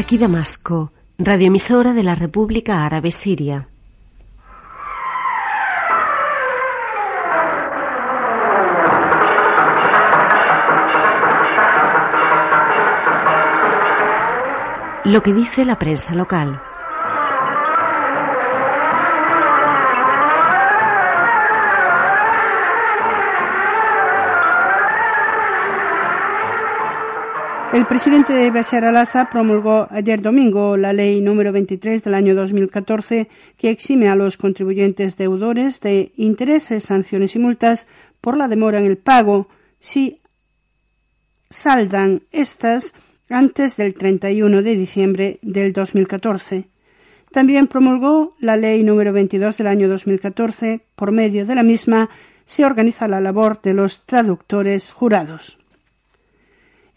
Aquí Damasco, radioemisora de la República Árabe Siria. Lo que dice la prensa local. Presidente Bashar al-Assad promulgó ayer domingo la ley número 23 del año 2014 que exime a los contribuyentes deudores de intereses, sanciones y multas por la demora en el pago si saldan estas antes del 31 de diciembre del 2014. También promulgó la ley número 22 del año 2014. Por medio de la misma se organiza la labor de los traductores jurados.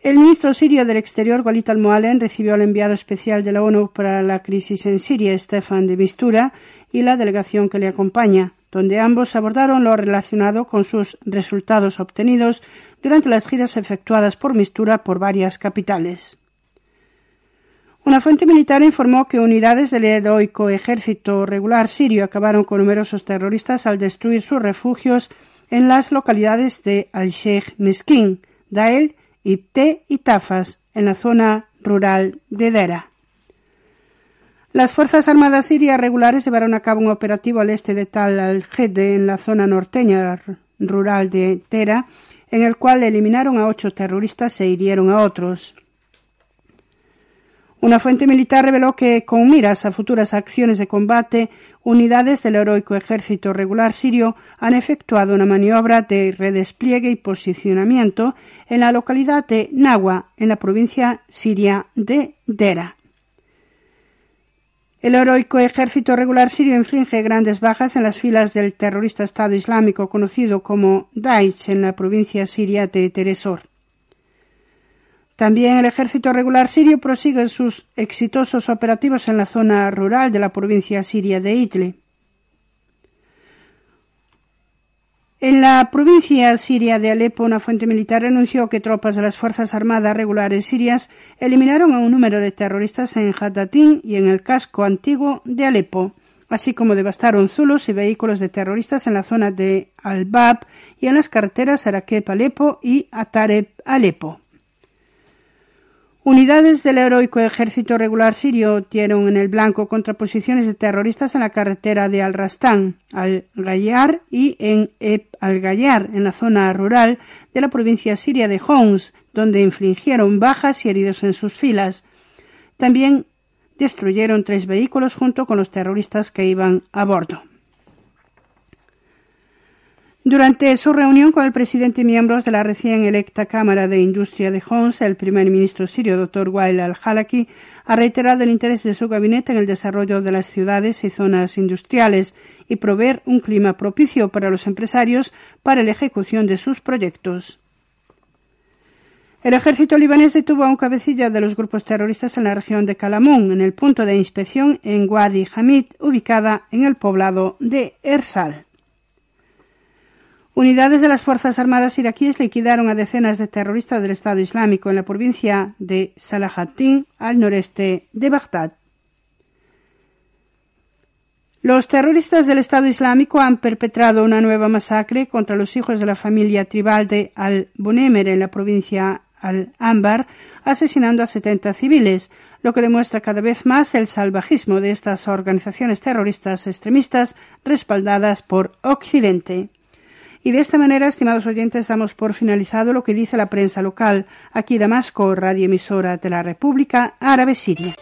El ministro sirio del Exterior, Walid al-Mualem, recibió al enviado especial de la ONU para la crisis en Siria, Stefan de Mistura, y la delegación que le acompaña, donde ambos abordaron lo relacionado con sus resultados obtenidos durante las giras efectuadas por Mistura por varias capitales. Una fuente militar informó que unidades del heroico ejército regular sirio acabaron con numerosos terroristas al destruir sus refugios en las localidades de Al-Sheikh Meskin, Dael Ibte y Tafas, en la zona rural de Dera. Las Fuerzas Armadas sirias regulares llevaron a cabo un operativo al este de Tal al-Jede, en la zona norteña rural de Dera, en el cual eliminaron a ocho terroristas e hirieron a otros. Una fuente militar reveló que, con miras a futuras acciones de combate, unidades del heroico ejército regular sirio han efectuado una maniobra de redespliegue y posicionamiento en la localidad de Nawa, en la provincia siria de Dera. El heroico ejército regular sirio inflige grandes bajas en las filas del terrorista Estado Islámico conocido como Daesh en la provincia siria de Teresor. También el ejército regular sirio prosigue sus exitosos operativos en la zona rural de la provincia siria de Idlib. En la provincia siria de Alepo, una fuente militar anunció que tropas de las Fuerzas Armadas regulares sirias eliminaron a un número de terroristas en Hadatin y en el casco antiguo de Alepo, así como devastaron zulos y vehículos de terroristas en la zona de Al-Bab y en las carreteras Arakep-Alepo y Atareb-Alepo. Unidades del heroico ejército regular sirio dieron en el blanco contraposiciones de terroristas en la carretera de Al-Rastán, Al-Gayar y en Eb Al-Gayar, en la zona rural de la provincia siria de Homs, donde infligieron bajas y heridos en sus filas. También destruyeron tres vehículos junto con los terroristas que iban a bordo. Durante su reunión con el presidente y miembros de la recién electa Cámara de Industria de Homs, el primer ministro sirio, Dr. Wael al-Halaki, ha reiterado el interés de su gabinete en el desarrollo de las ciudades y zonas industriales y proveer un clima propicio para los empresarios para la ejecución de sus proyectos. El ejército libanés detuvo a un cabecilla de los grupos terroristas en la región de Kalamun, en el punto de inspección en Wadi Hamid, ubicada en el poblado de Ersal. Unidades de las Fuerzas Armadas iraquíes liquidaron a decenas de terroristas del Estado Islámico en la provincia de Salahatin, al noreste de Bagdad. Los terroristas del Estado Islámico han perpetrado una nueva masacre contra los hijos de la familia tribal de Al-Bunemer en la provincia Al-Ambar, asesinando a 70 civiles, lo que demuestra cada vez más el salvajismo de estas organizaciones terroristas extremistas respaldadas por Occidente. Y de esta manera, estimados oyentes, damos por finalizado lo que dice la prensa local. Aquí Damasco, radioemisora de la República Árabe Siria.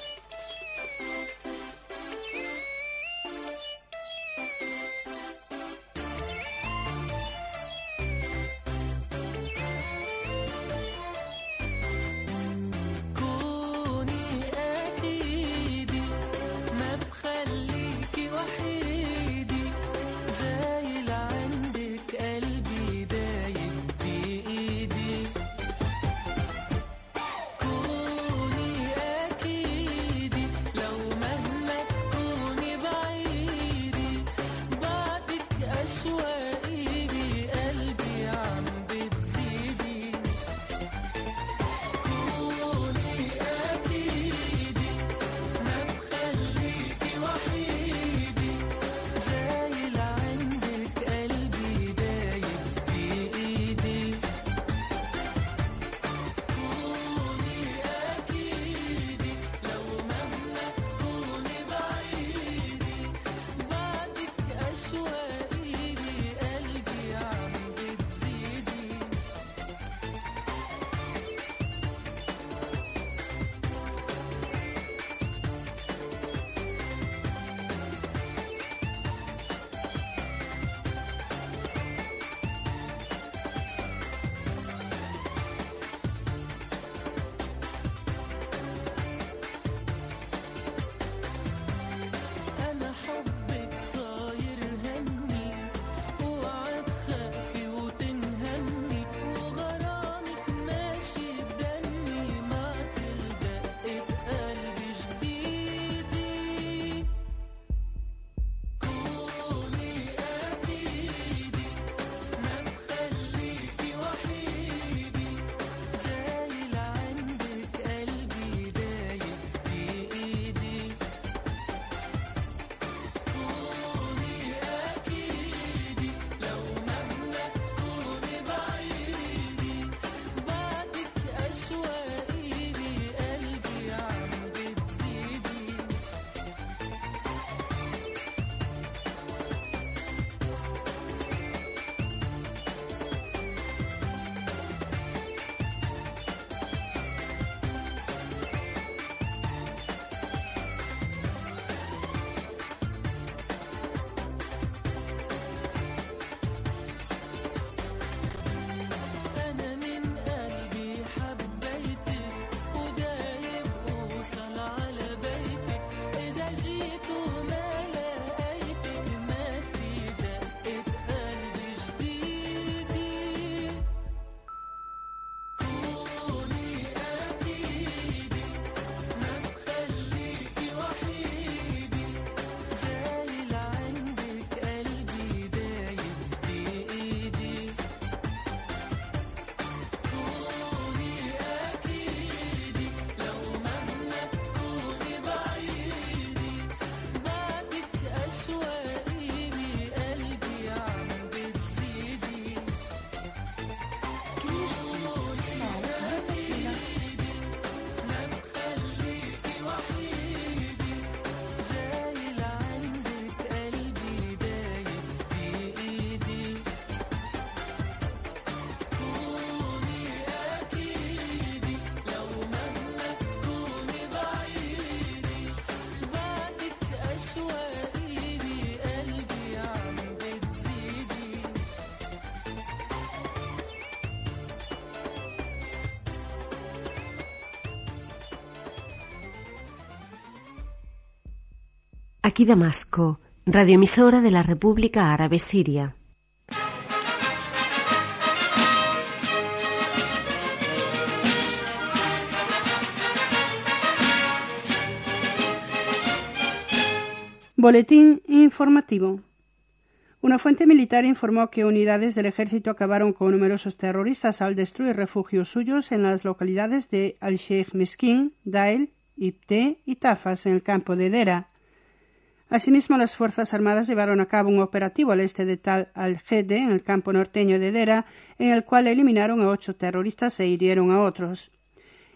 Aquí Damasco, radioemisora de la República Árabe Siria. Boletín informativo. Una fuente militar informó que unidades del ejército acabaron con numerosos terroristas al destruir refugios suyos en las localidades de Al-Sheikh Meskin, Dael, Ibte y Tafas en el campo de Dera. Asimismo, las Fuerzas Armadas llevaron a cabo un operativo al este de Tal al-Hede, en el campo norteño de Dera, en el cual eliminaron a ocho terroristas e hirieron a otros.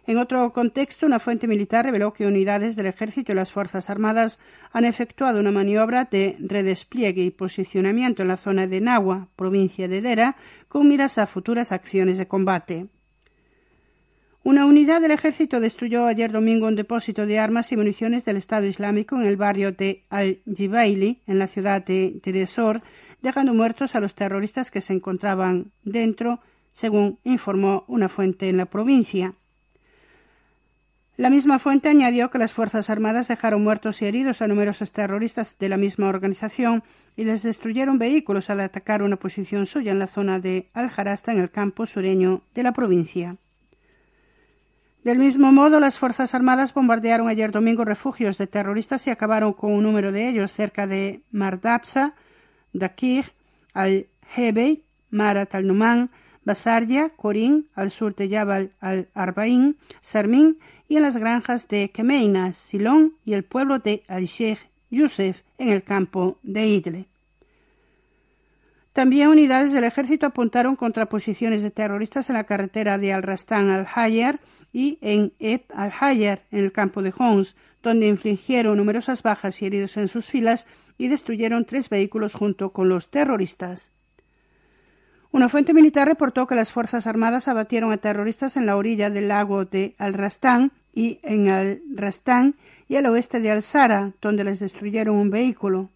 En otro contexto, una fuente militar reveló que unidades del Ejército y las Fuerzas Armadas han efectuado una maniobra de redespliegue y posicionamiento en la zona de Nahua, provincia de Dera, con miras a futuras acciones de combate. Una unidad del ejército destruyó ayer domingo un depósito de armas y municiones del Estado Islámico en el barrio de Al-Jibaili, en la ciudad de Teresor, dejando muertos a los terroristas que se encontraban dentro, según informó una fuente en la provincia. La misma fuente añadió que las Fuerzas Armadas dejaron muertos y heridos a numerosos terroristas de la misma organización y les destruyeron vehículos al atacar una posición suya en la zona de Al-Jarasta, en el campo sureño de la provincia. Del mismo modo, las Fuerzas Armadas bombardearon ayer domingo refugios de terroristas y acabaron con un número de ellos cerca de Mardabsa, Dakir, Al-Hebei, Marat al-Numan, Basarya, Corín, al sur de Jabal al-Arbaín, Sarmín y en las granjas de Kemeina, Silón y el pueblo de al-Sheikh Yusef en el campo de Idle. También unidades del ejército apuntaron contra posiciones de terroristas en la carretera de Al-Rastan al-Hayer y en Eb al-Hayer, en el campo de Homs, donde infligieron numerosas bajas y heridos en sus filas y destruyeron tres vehículos junto con los terroristas. Una fuente militar reportó que las Fuerzas Armadas abatieron a terroristas en la orilla del lago de Al-Rastán y en Al-Rastán y al oeste de Al-Sara, donde les destruyeron un vehículo.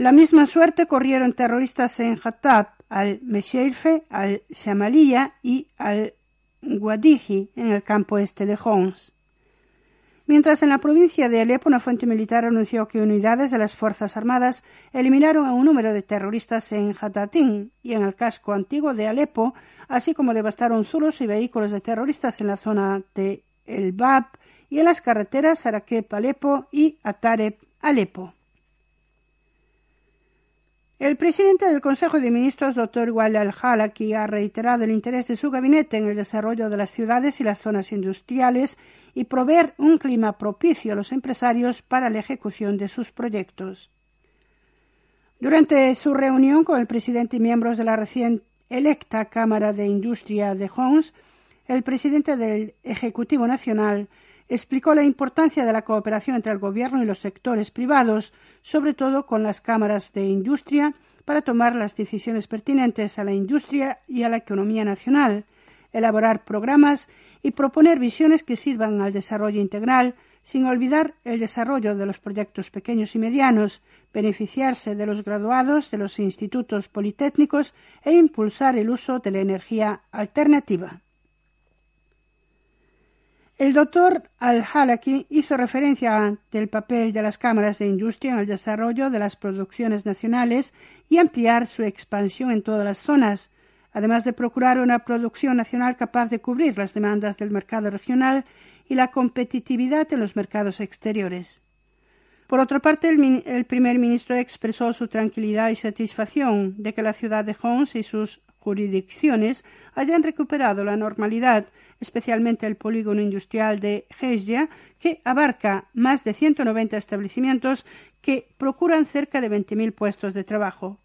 La misma suerte corrieron terroristas en Hatab, al-Mesheirfe, al-Shamaliya y al-Guadiji, en el campo este de Homs. Mientras en la provincia de Alepo una fuente militar anunció que unidades de las Fuerzas Armadas eliminaron a un número de terroristas en Hatatín y en el casco antiguo de Alepo, así como devastaron zulos y vehículos de terroristas en la zona de El Bab y en las carreteras Sarakep Alepo y Atareb Alepo. El presidente del Consejo de Ministros, Dr. Wal al-Halaki, ha reiterado el interés de su gabinete en el desarrollo de las ciudades y las zonas industriales y proveer un clima propicio a los empresarios para la ejecución de sus proyectos. Durante su reunión con el presidente y miembros de la recién electa Cámara de Industria de Homs, el presidente del Ejecutivo Nacional explicó la importancia de la cooperación entre el Gobierno y los sectores privados, sobre todo con las cámaras de industria, para tomar las decisiones pertinentes a la industria y a la economía nacional, elaborar programas y proponer visiones que sirvan al desarrollo integral, sin olvidar el desarrollo de los proyectos pequeños y medianos, beneficiarse de los graduados de los institutos politécnicos e impulsar el uso de la energía alternativa. El doctor Al-Halaki hizo referencia del papel de las cámaras de industria en el desarrollo de las producciones nacionales y ampliar su expansión en todas las zonas, además de procurar una producción nacional capaz de cubrir las demandas del mercado regional y la competitividad en los mercados exteriores. Por otra parte, el, primer ministro expresó su tranquilidad y satisfacción de que la ciudad de Homs y sus jurisdicciones hayan recuperado la normalidad especialmente el polígono industrial de Hesja, que abarca más de 190 establecimientos que procuran cerca de 20.000 puestos de trabajo.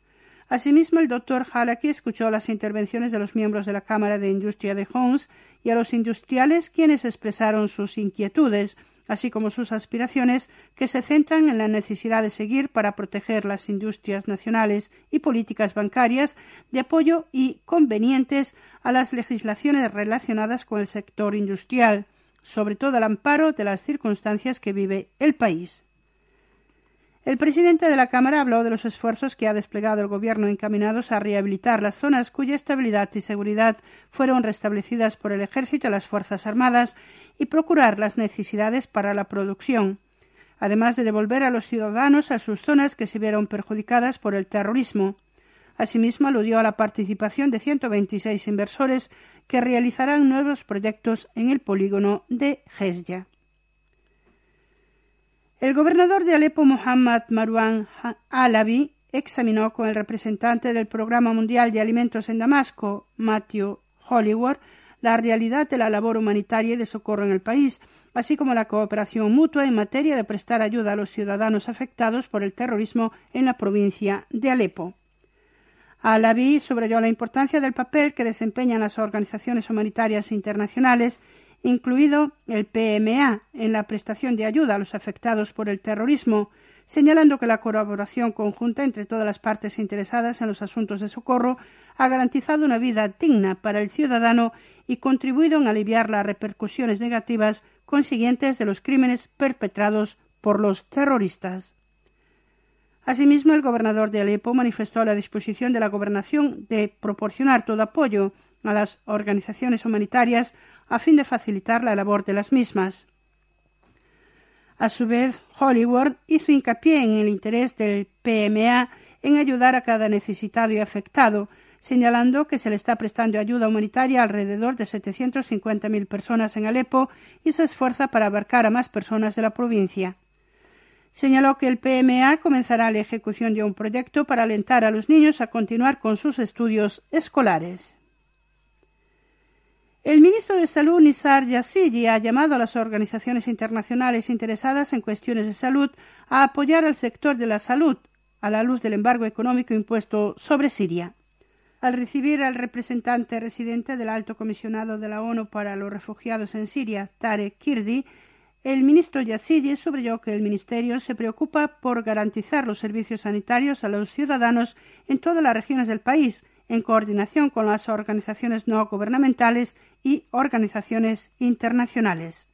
Asimismo, el doctor Halaki escuchó las intervenciones de los miembros de la Cámara de Industria de Homs y a los industriales quienes expresaron sus inquietudes así como sus aspiraciones, que se centran en la necesidad de seguir para proteger las industrias nacionales y políticas bancarias de apoyo y convenientes a las legislaciones relacionadas con el sector industrial, sobre todo al amparo de las circunstancias que vive el país. El presidente de la Cámara habló de los esfuerzos que ha desplegado el Gobierno encaminados a rehabilitar las zonas cuya estabilidad y seguridad fueron restablecidas por el Ejército y las Fuerzas Armadas y procurar las necesidades para la producción. además de devolver a los ciudadanos a sus zonas que se vieron perjudicadas por el terrorismo. Asimismo, aludió a la participación de 126 inversores que realizarán nuevos proyectos en el polígono de Hezya. El gobernador de Alepo, Mohammad Marwan Alavi, examinó con el representante del Programa Mundial de Alimentos en Damasco, Matthew Hollywood, la realidad de la labor humanitaria y de socorro en el país, así como la cooperación mutua en materia de prestar ayuda a los ciudadanos afectados por el terrorismo en la provincia de Alepo. Alavi subrayó la importancia del papel que desempeñan las organizaciones humanitarias internacionales, incluido el PMA, en la prestación de ayuda a los afectados por el terrorismo, señalando que la colaboración conjunta entre todas las partes interesadas en los asuntos de socorro ha garantizado una vida digna para el ciudadano y contribuido en aliviar las repercusiones negativas consiguientes de los crímenes perpetrados por los terroristas. Asimismo, el gobernador de Alepo manifestó la disposición de la gobernación de proporcionar todo apoyo a las organizaciones humanitarias a fin de facilitar la labor de las mismas. A su vez, Hollywood hizo hincapié en el interés del PMA en ayudar a cada necesitado y afectado, señalando que se le está prestando ayuda humanitaria a alrededor de 750.000 personas en Alepo y se esfuerza para abarcar a más personas de la provincia señaló que el PMA comenzará la ejecución de un proyecto para alentar a los niños a continuar con sus estudios escolares. El ministro de Salud, Nisar Yassigi, ha llamado a las organizaciones internacionales interesadas en cuestiones de salud a apoyar al sector de la salud a la luz del embargo económico impuesto sobre Siria. Al recibir al representante residente del Alto Comisionado de la ONU para los Refugiados en Siria, Tarek Kirdi, el ministro Yazidi subrayó que el Ministerio se preocupa por garantizar los servicios sanitarios a los ciudadanos en todas las regiones del país, en coordinación con las organizaciones no gubernamentales y organizaciones internacionales.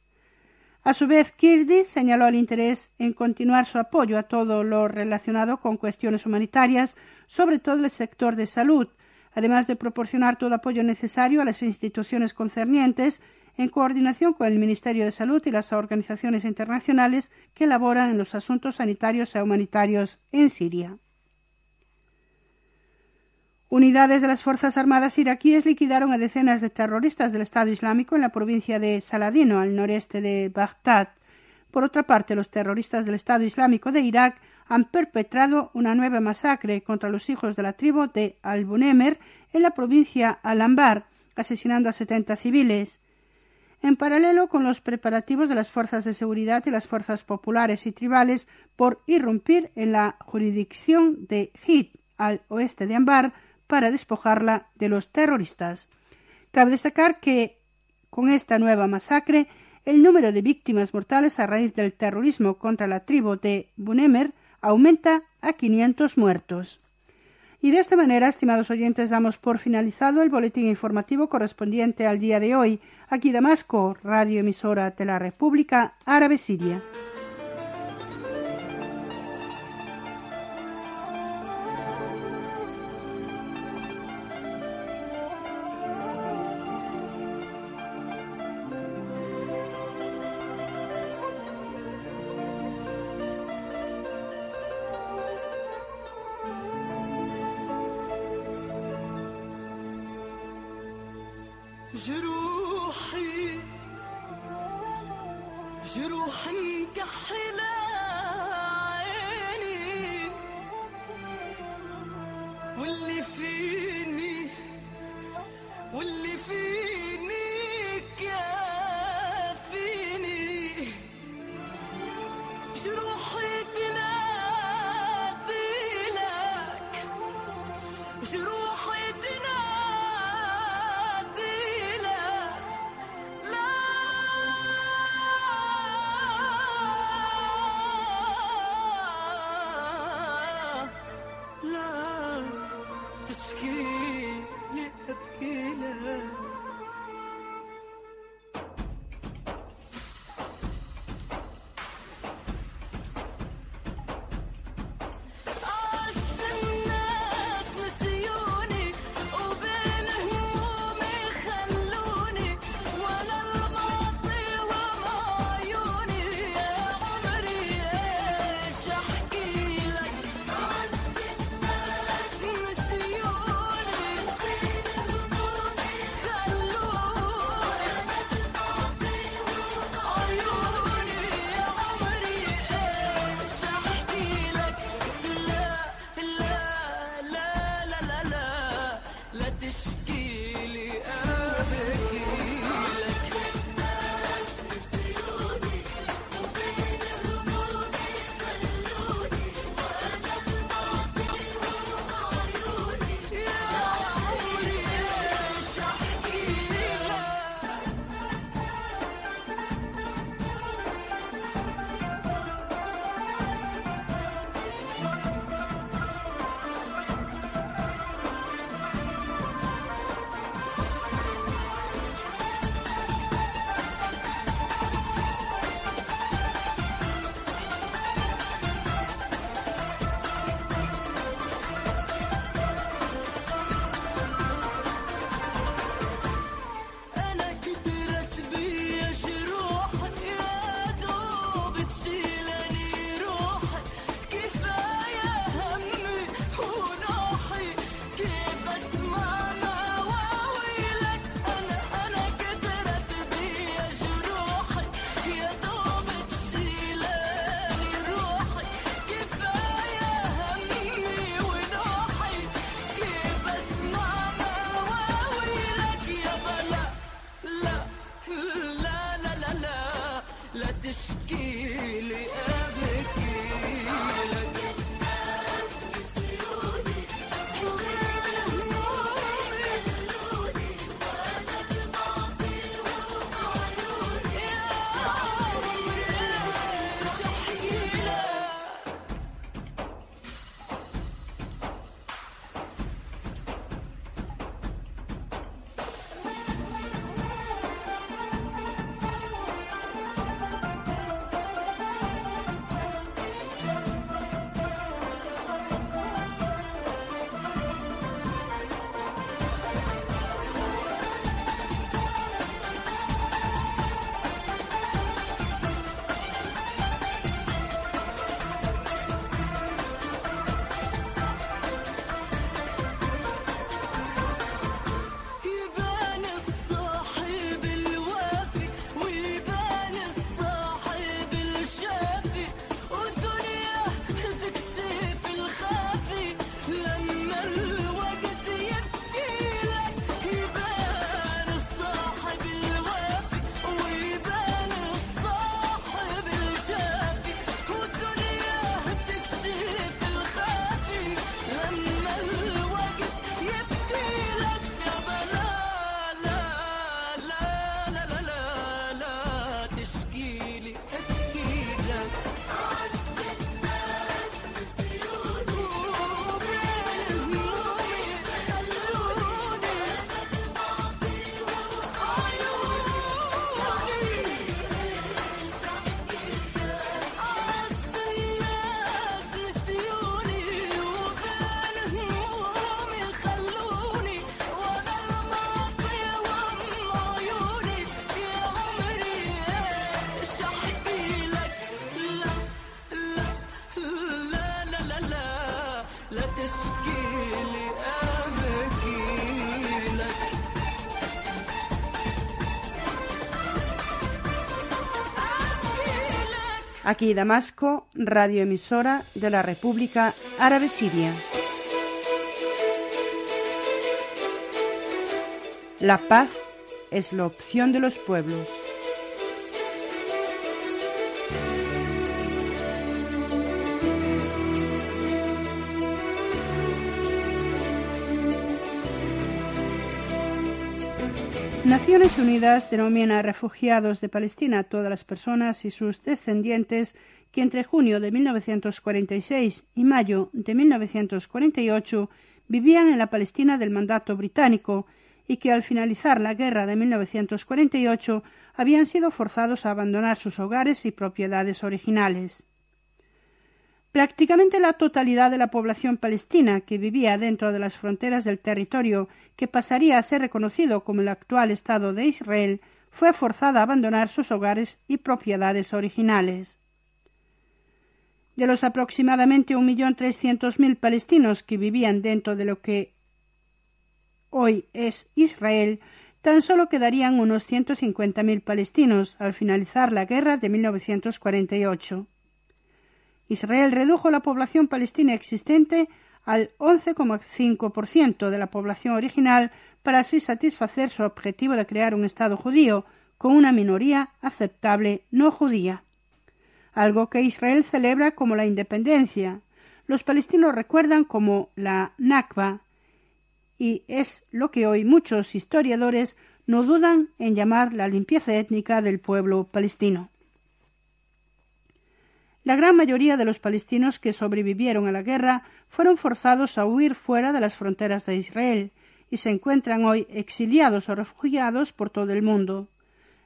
A su vez, Kirdi señaló el interés en continuar su apoyo a todo lo relacionado con cuestiones humanitarias, sobre todo el sector de salud, además de proporcionar todo apoyo necesario a las instituciones concernientes en coordinación con el Ministerio de Salud y las organizaciones internacionales que elaboran en los asuntos sanitarios e humanitarios en Siria. Unidades de las Fuerzas Armadas iraquíes liquidaron a decenas de terroristas del Estado Islámico en la provincia de Saladino, al noreste de Bagdad. Por otra parte, los terroristas del Estado Islámico de Irak han perpetrado una nueva masacre contra los hijos de la tribu de Al-Bunemer en la provincia Al-Anbar, asesinando a 70 civiles en paralelo con los preparativos de las fuerzas de seguridad y las fuerzas populares y tribales por irrumpir en la jurisdicción de Hit, al oeste de Ambar, para despojarla de los terroristas. Cabe destacar que con esta nueva masacre el número de víctimas mortales a raíz del terrorismo contra la tribu de Bunemer aumenta a 500 muertos. Y de esta manera, estimados oyentes, damos por finalizado el boletín informativo correspondiente al día de hoy. Aquí Damasco, radio emisora de la República Árabe Siria. جروحي جروح مكحله Aquí Damasco, radioemisora de la República Árabe Siria. La paz es la opción de los pueblos. Naciones Unidas denomina refugiados de Palestina a todas las personas y sus descendientes que entre junio de 1946 y mayo de 1948 vivían en la Palestina del mandato británico y que al finalizar la guerra de 1948 habían sido forzados a abandonar sus hogares y propiedades originales. Prácticamente la totalidad de la población palestina que vivía dentro de las fronteras del territorio que pasaría a ser reconocido como el actual Estado de Israel fue forzada a abandonar sus hogares y propiedades originales. De los aproximadamente un millón trescientos mil palestinos que vivían dentro de lo que hoy es Israel, tan solo quedarían unos ciento cincuenta mil palestinos al finalizar la guerra de 1948. Israel redujo la población palestina existente al 11,5% de la población original para así satisfacer su objetivo de crear un Estado judío con una minoría aceptable no judía. Algo que Israel celebra como la independencia. Los palestinos recuerdan como la Nakba y es lo que hoy muchos historiadores no dudan en llamar la limpieza étnica del pueblo palestino. La gran mayoría de los palestinos que sobrevivieron a la guerra fueron forzados a huir fuera de las fronteras de Israel y se encuentran hoy exiliados o refugiados por todo el mundo,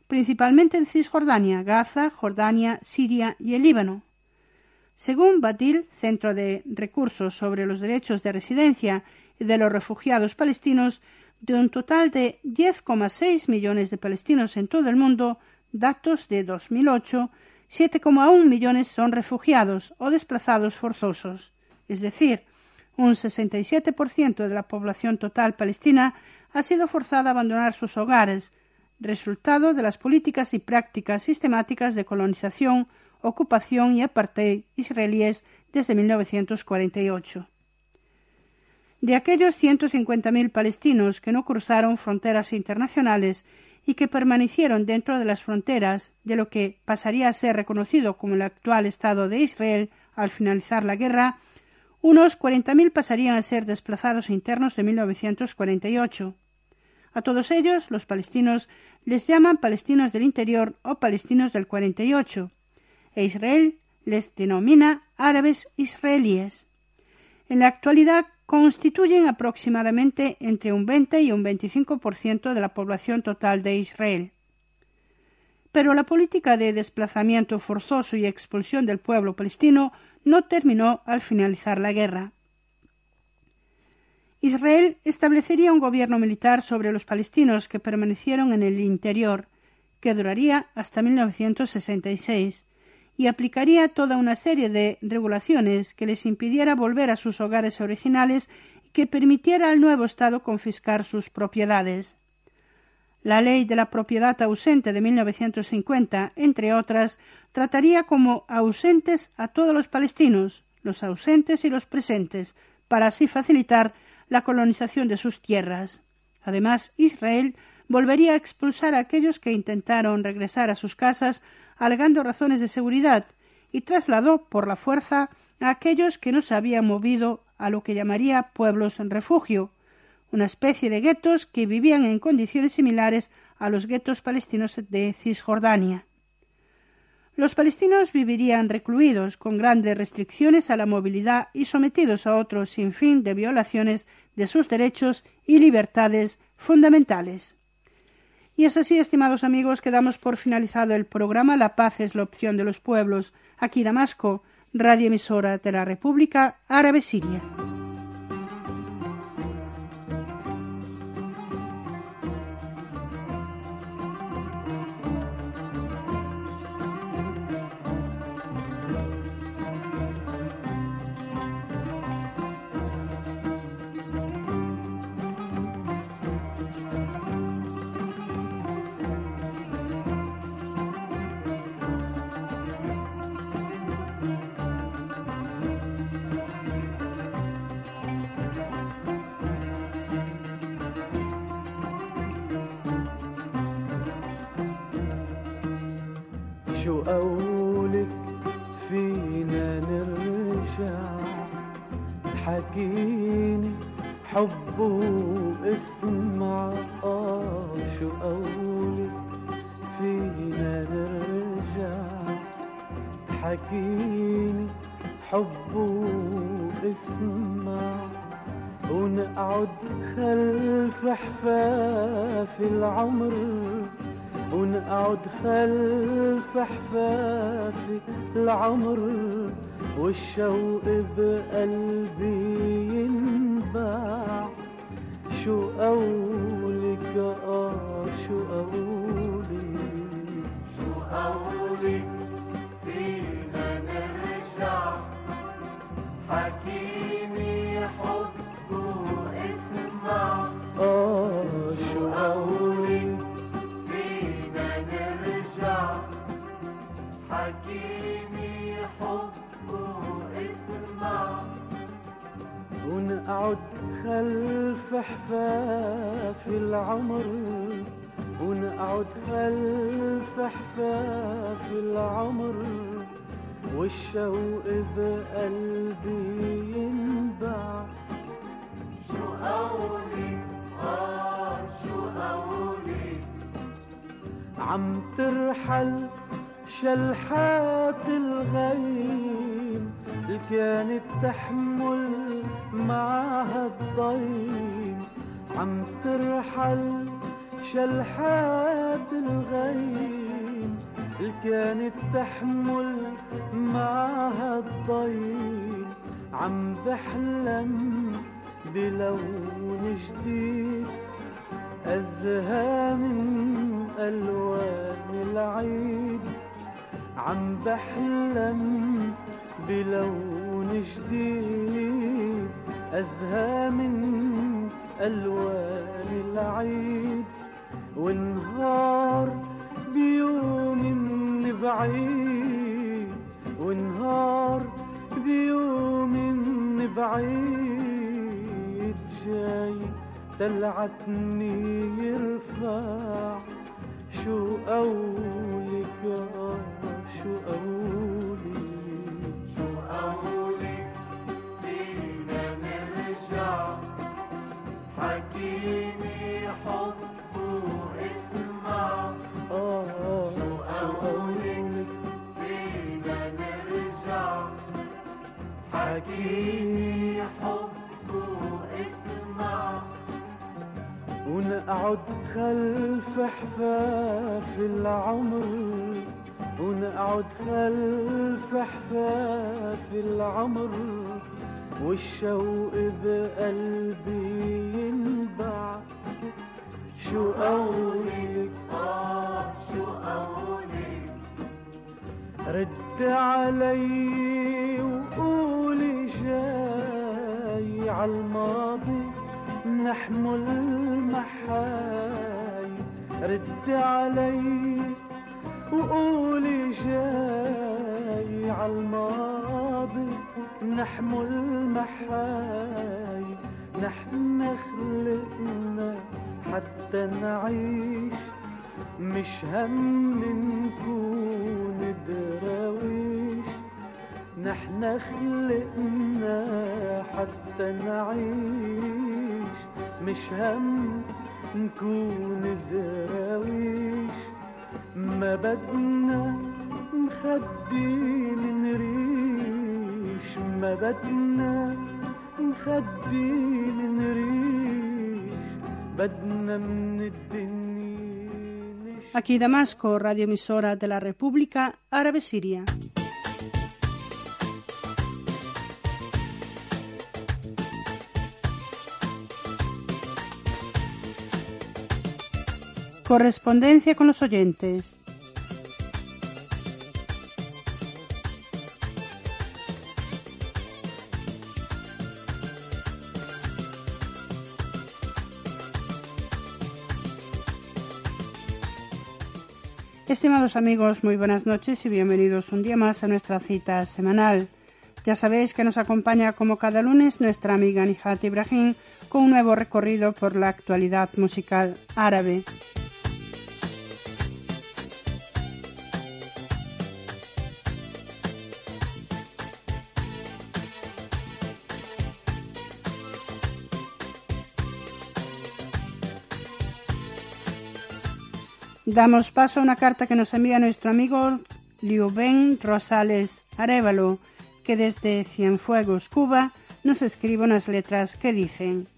principalmente en Cisjordania, Gaza, Jordania, Siria y el Líbano. Según Batil, Centro de Recursos sobre los Derechos de Residencia y de los Refugiados Palestinos, de un total de 10,6 millones de palestinos en todo el mundo, datos de 2008, 7,1 millones son refugiados o desplazados forzosos, es decir, un 67% de la población total palestina ha sido forzada a abandonar sus hogares, resultado de las políticas y prácticas sistemáticas de colonización, ocupación y apartheid israelíes desde 1948. De aquellos 150.000 palestinos que no cruzaron fronteras internacionales y que permanecieron dentro de las fronteras de lo que pasaría a ser reconocido como el actual Estado de Israel al finalizar la guerra, unos 40.000 pasarían a ser desplazados internos de 1948. A todos ellos, los palestinos les llaman palestinos del interior o palestinos del 48, e Israel les denomina árabes israelíes. En la actualidad constituyen aproximadamente entre un 20 y un 25% de la población total de Israel. Pero la política de desplazamiento forzoso y expulsión del pueblo palestino no terminó al finalizar la guerra. Israel establecería un gobierno militar sobre los palestinos que permanecieron en el interior, que duraría hasta 1966, y aplicaría toda una serie de regulaciones que les impidiera volver a sus hogares originales y que permitiera al nuevo Estado confiscar sus propiedades. La ley de la propiedad ausente de 1950, entre otras, trataría como ausentes a todos los palestinos, los ausentes y los presentes, para así facilitar la colonización de sus tierras. Además, Israel volvería a expulsar a aquellos que intentaron regresar a sus casas alegando razones de seguridad, y trasladó por la fuerza a aquellos que no se habían movido a lo que llamaría pueblos en refugio, una especie de guetos que vivían en condiciones similares a los guetos palestinos de Cisjordania. Los palestinos vivirían recluidos con grandes restricciones a la movilidad y sometidos a otro sinfín de violaciones de sus derechos y libertades fundamentales. Y es así, estimados amigos, que damos por finalizado el programa La paz es la opción de los pueblos, aquí Damasco, radioemisora de la República Árabe Siria. حب واسمع آه شو قولك فينا نرجع حكيني حب واسمع ونقعد خلف حفاف العمر. ونقعد خلف حفافي العمر. والشوق بقلبي خلف حفاف العمر ونقعد خلف حفاف العمر. والشوق بقلبي ينبع. شو قولك آه شو قولك عم ترحل شلحات الغيم اللي كانت تحمل معها الضيم عم ترحل شلحات الغيم. كانت تحمل معها الضيم عم بحلم بلون جديد. أزهى من ألوان العيد عم بحلم بلون جديد. أزهى من ألوان العيد ونهار بيوم من بعيد ونهار بيوم من بعيد. جاي دلعتني يرفع شو قولك آه شو قولك حكيني حب واسمع. ونقعد خلف حفاف العمر ونقعد خلف حفاف العمر والشوق بقلبي ينبع. شو قولك آه شو قولك رد علي نحمل محاي رد علي وقولي جاي عالماضي نحمل محاي نحن خلقنا حتى نعيش. مش هم نكون دراويش نحن خلقنا حتى نعيش. مش هم نكون دراويش. ما بدنا نخدي من ريش ما بدنا نخدي من ريش بدنا من الدنيا Aquí Damasco, radioemisora de la República Árabe Siria. Correspondencia con los oyentes. Estimados amigos, muy buenas noches y bienvenidos un día más a nuestra cita semanal. Ya sabéis que nos acompaña como cada lunes nuestra amiga Nihat Ibrahim con un nuevo recorrido por la actualidad musical árabe. Damos paso a una carta que nos envía nuestro amigo Liuben Rosales Arevalo, que desde Cienfuegos, Cuba, nos escribe unas letras que dicen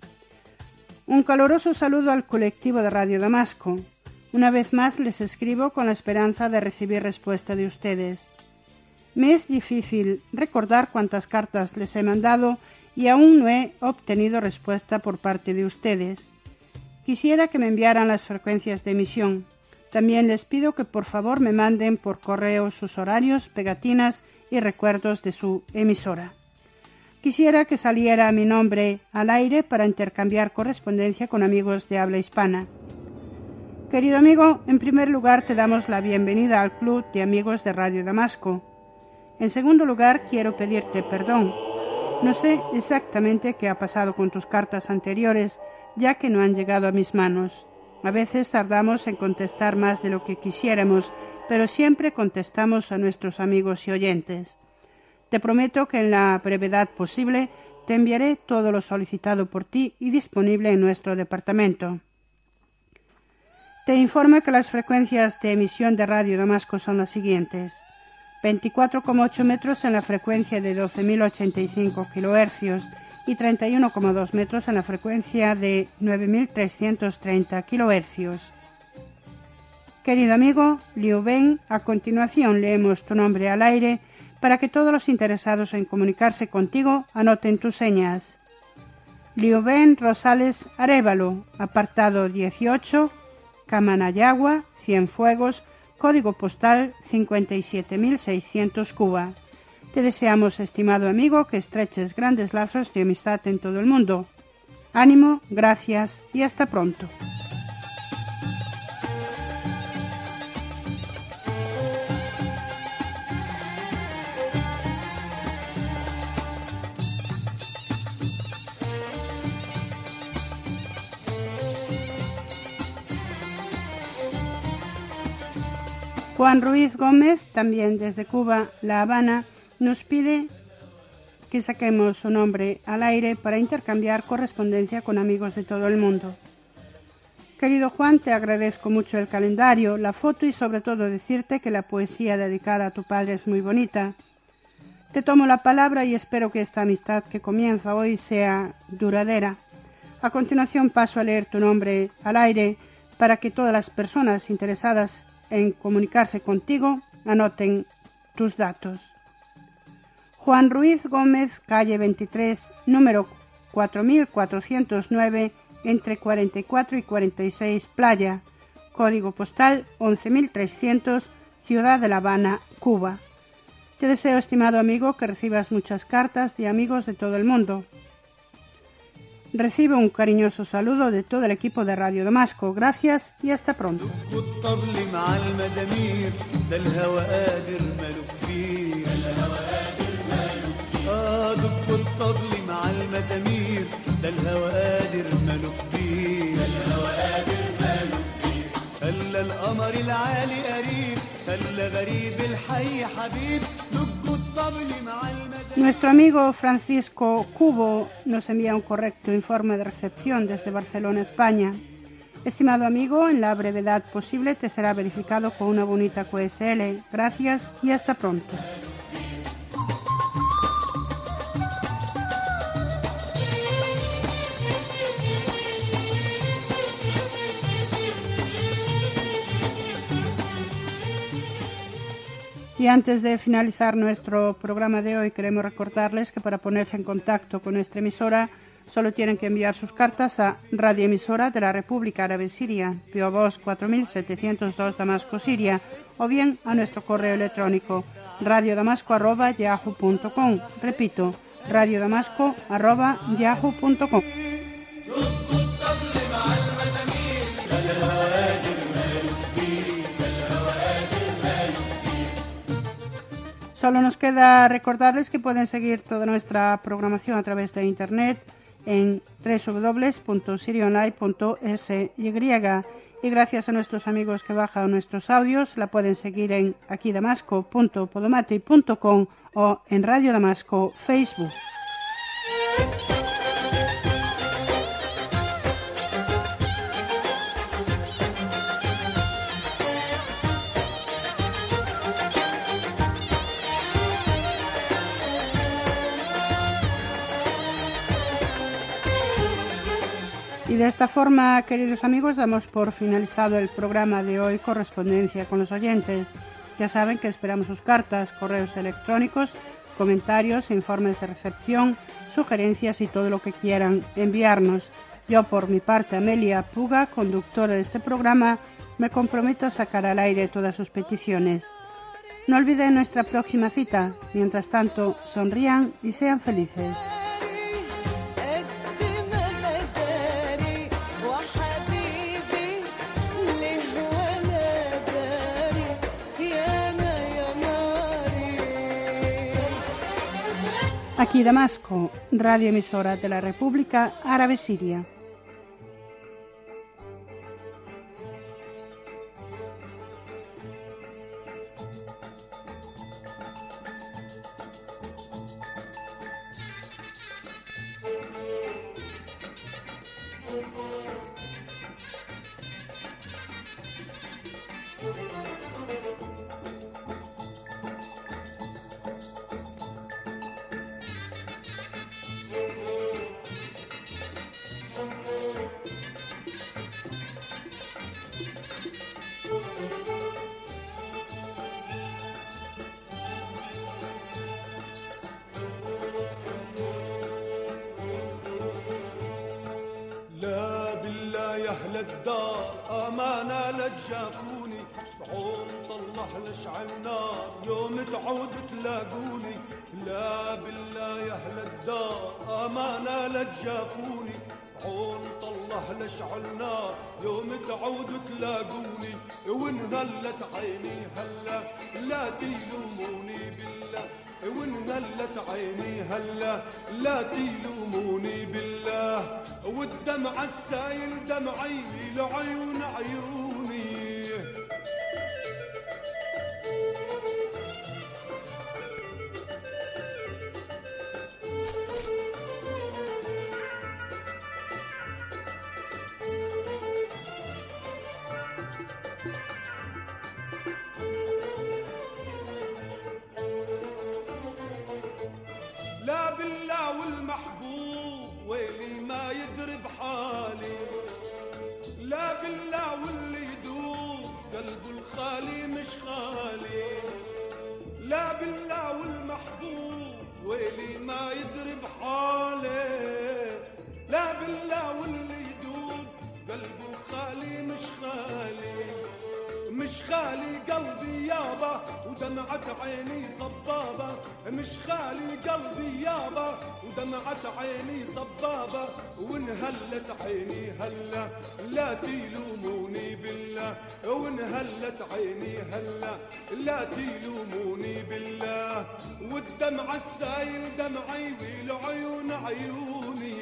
Un caluroso saludo al colectivo de Radio Damasco. Una vez más les escribo con la esperanza de recibir respuesta de ustedes. Me es difícil recordar cuántas cartas les he mandado y aún no he obtenido respuesta por parte de ustedes. Quisiera que me enviaran las frecuencias de emisión. También les pido que por favor me manden por correo sus horarios, pegatinas y recuerdos de su emisora. Quisiera que saliera mi nombre al aire para intercambiar correspondencia con amigos de habla hispana. Querido amigo, en primer lugar te damos la bienvenida al Club de Amigos de Radio Damasco. En segundo lugar, quiero pedirte perdón. No sé exactamente qué ha pasado con tus cartas anteriores, ya que no han llegado a mis manos. A veces tardamos en contestar más de lo que quisiéramos, pero siempre contestamos a nuestros amigos y oyentes. Te prometo que en la brevedad posible te enviaré todo lo solicitado por ti y disponible en nuestro departamento. Te informo que las frecuencias de emisión de Radio Damasco son las siguientes. 24,8 metros en la frecuencia de 12.085 kHz y 31,2 metros en la frecuencia de 9.330 kHz. Querido amigo Liu Ben, a continuación leemos tu nombre al aire para que todos los interesados en comunicarse contigo anoten tus señas. Liu Ben Rosales Arevalo, apartado 18, Camanayagua, Cienfuegos, código postal 57600 Cuba. Te deseamos, estimado amigo, que estreches grandes lazos de amistad en todo el mundo. Ánimo, gracias y hasta pronto. Juan Ruiz Gómez, también desde Cuba, La Habana, nos pide que saquemos su nombre al aire para intercambiar correspondencia con amigos de todo el mundo. Querido Juan, te agradezco mucho el calendario, la foto y sobre todo decirte que la poesía dedicada a tu padre es muy bonita. Te tomo la palabra y espero que esta amistad que comienza hoy sea duradera. A continuación paso a leer tu nombre al aire para que todas las personas interesadas en comunicarse contigo anoten tus datos. Juan Ruiz Gómez, calle 23, número 4409, entre 44 y 46 Playa, código postal 11300, Ciudad de La Habana, Cuba. Te deseo, estimado amigo, que recibas muchas cartas de amigos de todo el mundo. Recibe un cariñoso saludo de todo el equipo de Radio Damasco. Gracias y hasta pronto. والطبل مع المزامير ده الهوى قادر ماله كبير اه دق الطبل مع المزامير ده الهوى قادر ماله كبير خلى القمر العالي قريب خلى غريب الحي حبيب دق الطبل مع المزامير Nuestro amigo Francisco Cubo nos envía un correcto informe de recepción desde Barcelona, España. Estimado amigo, en la brevedad posible te será verificado con una bonita QSL. Gracias y hasta pronto. Y antes de finalizar nuestro programa de hoy, queremos recordarles que para ponerse en contacto con nuestra emisora solo tienen que enviar sus cartas a Radio Emisora de la República Árabe Siria, Pio Box 4702 Damasco, Siria, o bien a nuestro correo electrónico radiodamasco.yahoo.com. Repito, radiodamasco.yahoo.com. Solo nos queda recordarles que pueden seguir toda nuestra programación a través de internet en www.sirionline.sy y gracias a nuestros amigos que bajan nuestros audios la pueden seguir en aquidamasco.podomati.com o en Radio Damasco Facebook. De esta forma, queridos amigos, damos por finalizado el programa de hoy Correspondencia con los oyentes. Ya saben que esperamos sus cartas, correos electrónicos, comentarios, informes de recepción, sugerencias y todo lo que quieran enviarnos. Yo, por mi parte, Amelia Puga, conductora de este programa, me comprometo a sacar al aire todas sus peticiones. No olviden nuestra próxima cita. Mientras tanto, sonrían y sean felices. Aquí Damasco, radio emisora de la República Árabe Siria. والمحبوب ويلي ما يدري بحالي. لا بالله واللي يدوب قلبه الخالي مش خالي. لا بالله والمحبوب ويلي ما يدري بحالي. لا بالله واللي يدوب قلبه الخالي مش خالي. مش خالي قلبي يابا ودمعت عيني صبابة. مش خالي قلبي يابا ودمعت عيني صبابة. وانهلت عيني هلا لا تلوموني بالله. وانهلت عيني هلا لا تلوموني بالله. والدمع السايل دمعي والعيون عيوني.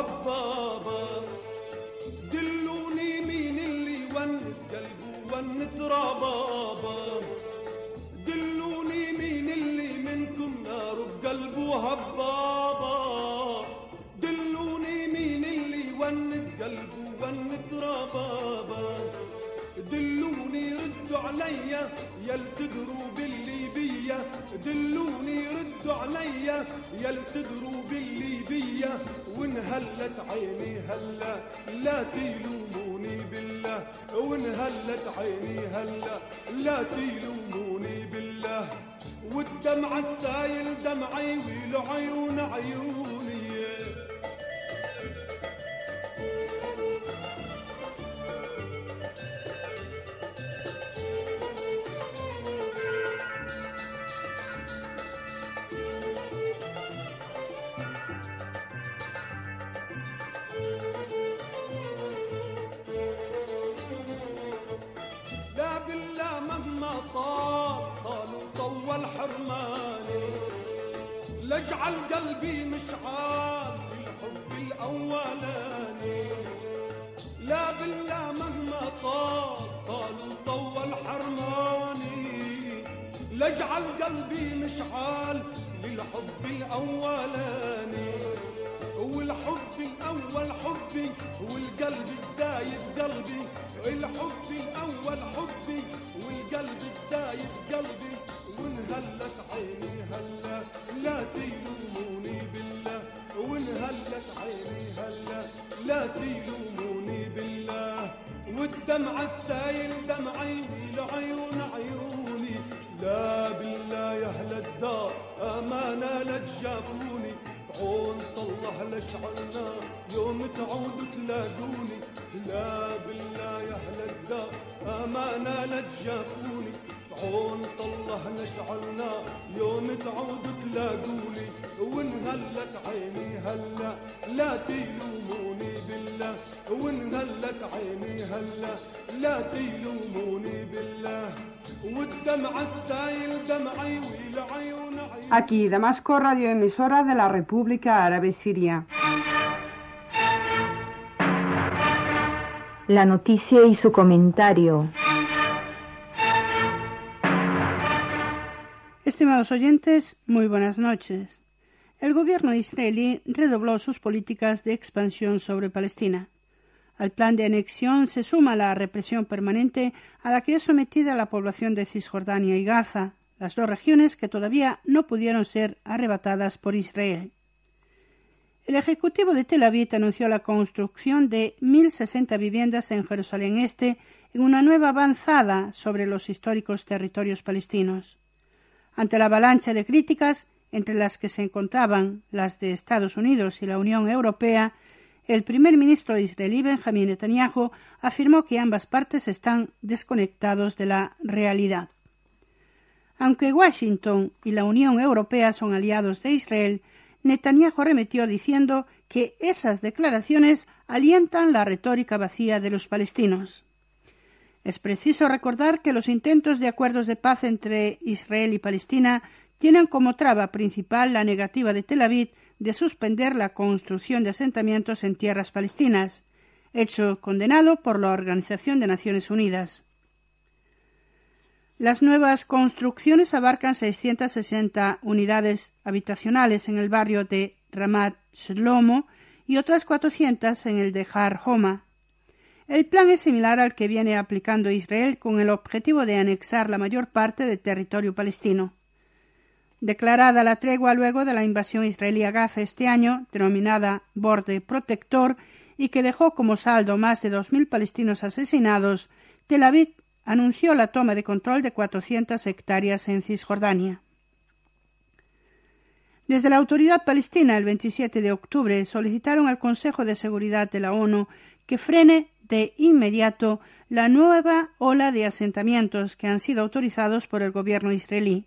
هبابة دلوني مين اللي ون قلبه ون ربابة دلوني مين اللي منكم نار بقلبه هبابة دلوني مين اللي ون قلبه ون ربابة دلوني ردوا عليا يل دلوني ردوا عليا يل تدروا باللي بيا وانهلت عيني هلا لا تلوموني بالله. وانهلت عيني هلا لا تلوموني بالله. والدمع السايل دمعي والعيون عيوني لا قلبي مشعال للحب الأولاني. لا بالله مهما طال طالوا طول حرماني لاجعل قلبي مشعال للحب الأولاني. والحب الأول حبي والقلب الدايب قلبي. الحب الأول حبي والقلب الدايب قلبي. والدمع السايل دمعي والعيون عيوني. لا بالله يا أهل الدار أمانة لا تجافوني عون طلع لشعلنا يوم تعودوا تلاقوني لا بالله يا أهل الدار أمانة لا تجافوني عون طلع نشعلنا يوم تعودوا تلاقوني وانهلت عيني هلا لا تلوموني بالله وانهلت عيني هلا لا تلوموني بالله والدمع السايل دمعي والعيون عيوني Aquí, Damasco, radioemisora de la República Árabe Siria. La noticia y su comentario. Estimados oyentes, muy buenas noches. El gobierno israelí redobló sus políticas de expansión sobre Palestina. Al plan de anexión se suma la represión permanente a la que es sometida la población de Cisjordania y Gaza, las dos regiones que todavía no pudieron ser arrebatadas por Israel. El Ejecutivo de Tel Aviv anunció la construcción de 1.060 viviendas en Jerusalén Este en una nueva avanzada sobre los históricos territorios palestinos. Ante la avalancha de críticas, entre las que se encontraban las de Estados Unidos y la Unión Europea, el primer ministro israelí Benjamin Netanyahu afirmó que ambas partes están desconectados de la realidad. Aunque Washington y la Unión Europea son aliados de Israel, Netanyahu remitió diciendo que esas declaraciones alientan la retórica vacía de los palestinos. Es preciso recordar que los intentos de acuerdos de paz entre Israel y Palestina tienen como traba principal la negativa de Tel Aviv de suspender la construcción de asentamientos en tierras palestinas, hecho condenado por la Organización de Naciones Unidas. Las nuevas construcciones abarcan 660 unidades habitacionales en el barrio de Ramat Shlomo y otras 400 en el de Har Homa. El plan es similar al que viene aplicando Israel con el objetivo de anexar la mayor parte del territorio palestino. Declarada la tregua luego de la invasión israelí a Gaza este año, denominada Borde Protector, y que dejó como saldo más de 2.000 palestinos asesinados, Tel Aviv anunció la toma de control de 400 hectáreas en Cisjordania. Desde la autoridad palestina, el 27 de octubre, solicitaron al Consejo de Seguridad de la ONU que frene de inmediato la nueva ola de asentamientos que han sido autorizados por el gobierno israelí.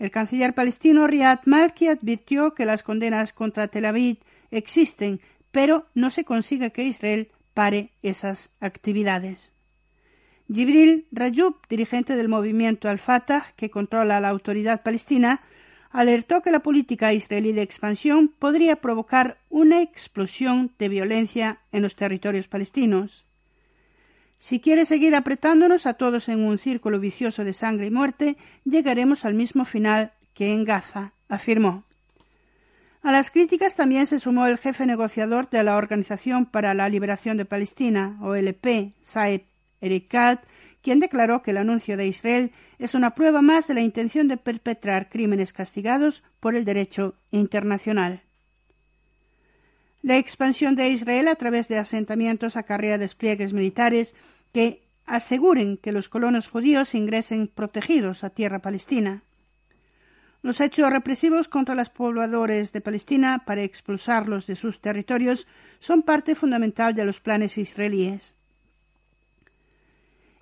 El canciller palestino Riyad Malki advirtió que las condenas contra Tel Aviv existen, pero no se consigue que Israel pare esas actividades. Jibril Rajub, dirigente del movimiento Al-Fatah, que controla la autoridad palestina, alertó que la política israelí de expansión podría provocar una explosión de violencia en los territorios palestinos. Si quiere seguir apretándonos a todos en un círculo vicioso de sangre y muerte, llegaremos al mismo final que en Gaza, afirmó. A las críticas también se sumó el jefe negociador de la Organización para la Liberación de Palestina, OLP, Saeb Erekat, quien declaró que el anuncio de Israel es una prueba más de la intención de perpetrar crímenes castigados por el derecho internacional. La expansión de Israel a través de asentamientos acarrea despliegues militares que aseguren que los colonos judíos ingresen protegidos a tierra palestina. Los hechos represivos contra los pobladores de Palestina para expulsarlos de sus territorios son parte fundamental de los planes israelíes.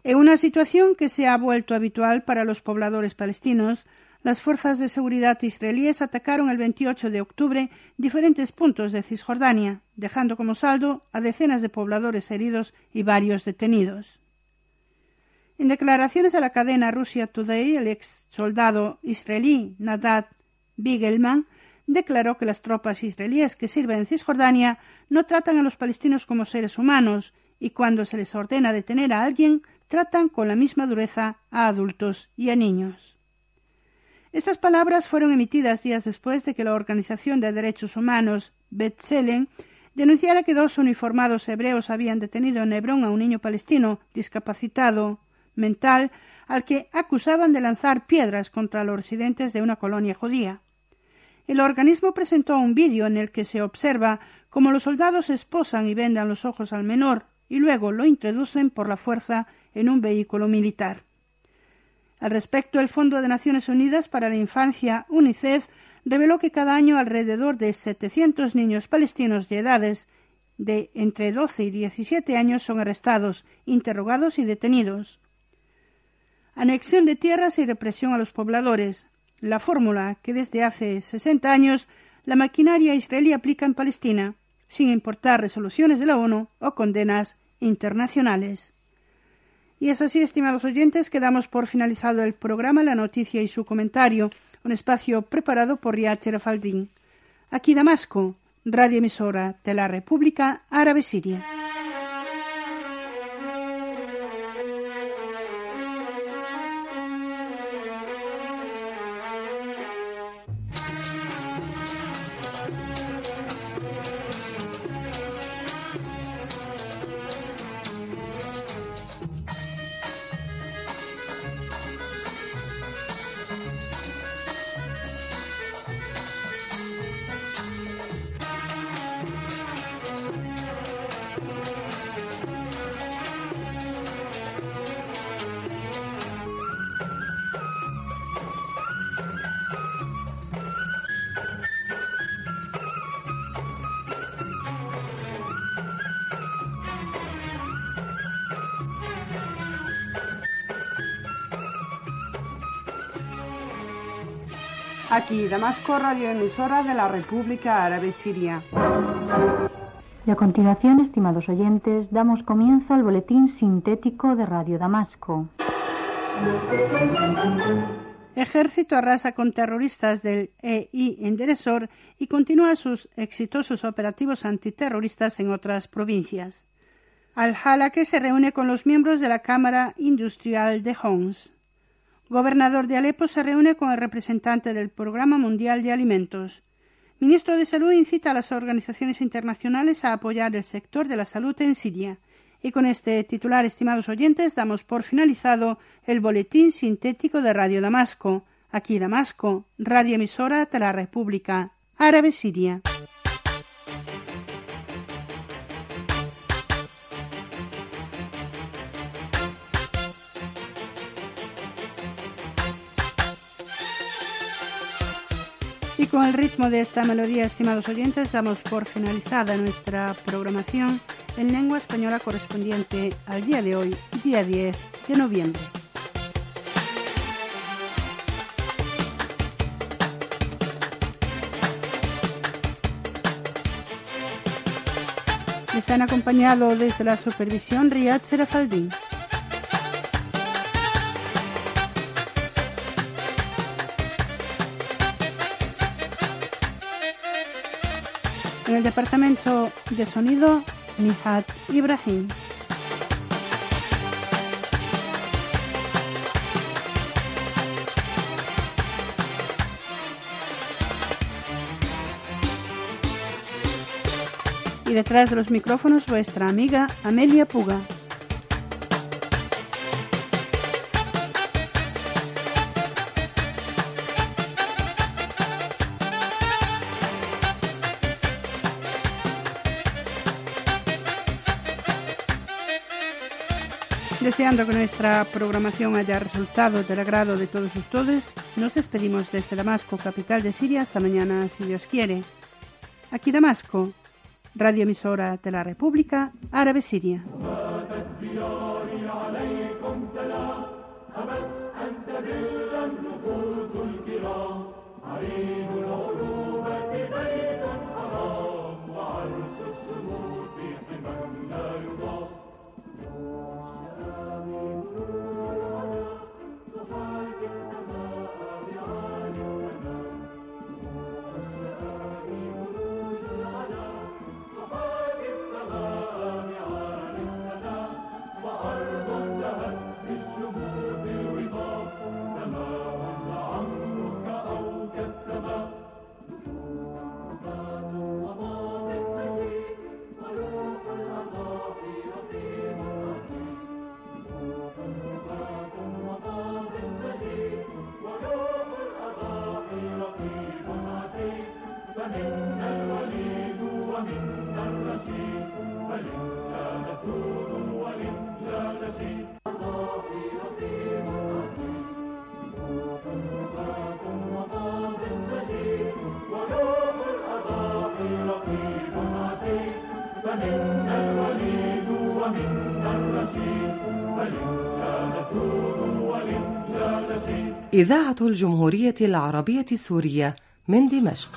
En una situación que se ha vuelto habitual para los pobladores palestinos, las fuerzas de seguridad israelíes atacaron el 28 de octubre diferentes puntos de Cisjordania, dejando como saldo a decenas de pobladores heridos y varios detenidos. En declaraciones a la cadena Russia Today, el ex soldado israelí Nadad Bigelman declaró que las tropas israelíes que sirven en Cisjordania no tratan a los palestinos como seres humanos y cuando se les ordena detener a alguien tratan con la misma dureza a adultos y a niños. Estas palabras fueron emitidas días después de que la Organización de Derechos Humanos, B'Tselem, denunciara que dos uniformados hebreos habían detenido en Hebrón a un niño palestino discapacitado mental al que acusaban de lanzar piedras contra los residentes de una colonia judía. El organismo presentó un vídeo en el que se observa cómo los soldados esposan y vendan los ojos al menor y luego lo introducen por la fuerza en un vehículo militar. Al respecto, el Fondo de Naciones Unidas para la Infancia, UNICEF, reveló que cada año alrededor de 700 niños palestinos de edades de entre 12 y 17 años son arrestados, interrogados y detenidos. Anexión de tierras y represión a los pobladores. La fórmula que desde hace 60 años la maquinaria israelí aplica en Palestina, sin importar resoluciones de la ONU o condenas internacionales. Y es así, estimados oyentes, que damos por finalizado el programa La Noticia y su comentario, un espacio preparado por Riacher Faldín. Aquí Damasco, radio emisora de la República Árabe Siria. Damasco, radioemisora de la República Árabe Siria. Y a continuación, estimados oyentes, damos comienzo al boletín sintético de Radio Damasco. Ejército arrasa con terroristas del EI en Deresor y continúa sus exitosos operativos antiterroristas en otras provincias. Al-Hala que se reúne con los miembros de la Cámara Industrial de Homs. Gobernador de Alepo se reúne con el representante del Programa Mundial de Alimentos. Ministro de Salud incita a las organizaciones internacionales a apoyar el sector de la salud en Siria. Y con este titular, estimados oyentes, damos por finalizado el boletín sintético de Radio Damasco. Aquí Damasco, radio emisora de la República Árabe Siria. Con el ritmo de esta melodía, estimados oyentes, damos por finalizada nuestra programación en lengua española correspondiente al día de hoy, día 10 de noviembre. Les han acompañado desde la supervisión Riyad Serafaldín. El departamento de sonido, Nihat Ibrahim. Y detrás de los micrófonos vuestra amiga Amelia Puga. Deseando que nuestra programación haya resultado del agrado de todos ustedes, nos despedimos desde Damasco, capital de Siria, hasta mañana, si Dios quiere. Aquí Damasco, radio emisora de la República Árabe Siria. إذاعة الجمهورية العربية السورية من دمشق.